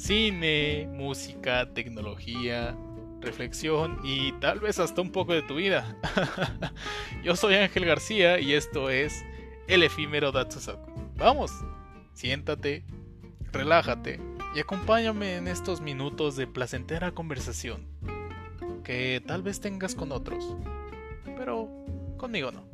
cine, música, tecnología, reflexión y tal vez hasta un poco de tu vida. Yo soy Ángel García y esto es El efímero Datsusaku. Vamos, siéntate, relájate y acompáñame en estos minutos de placentera conversación que tal vez tengas con otros, pero conmigo no.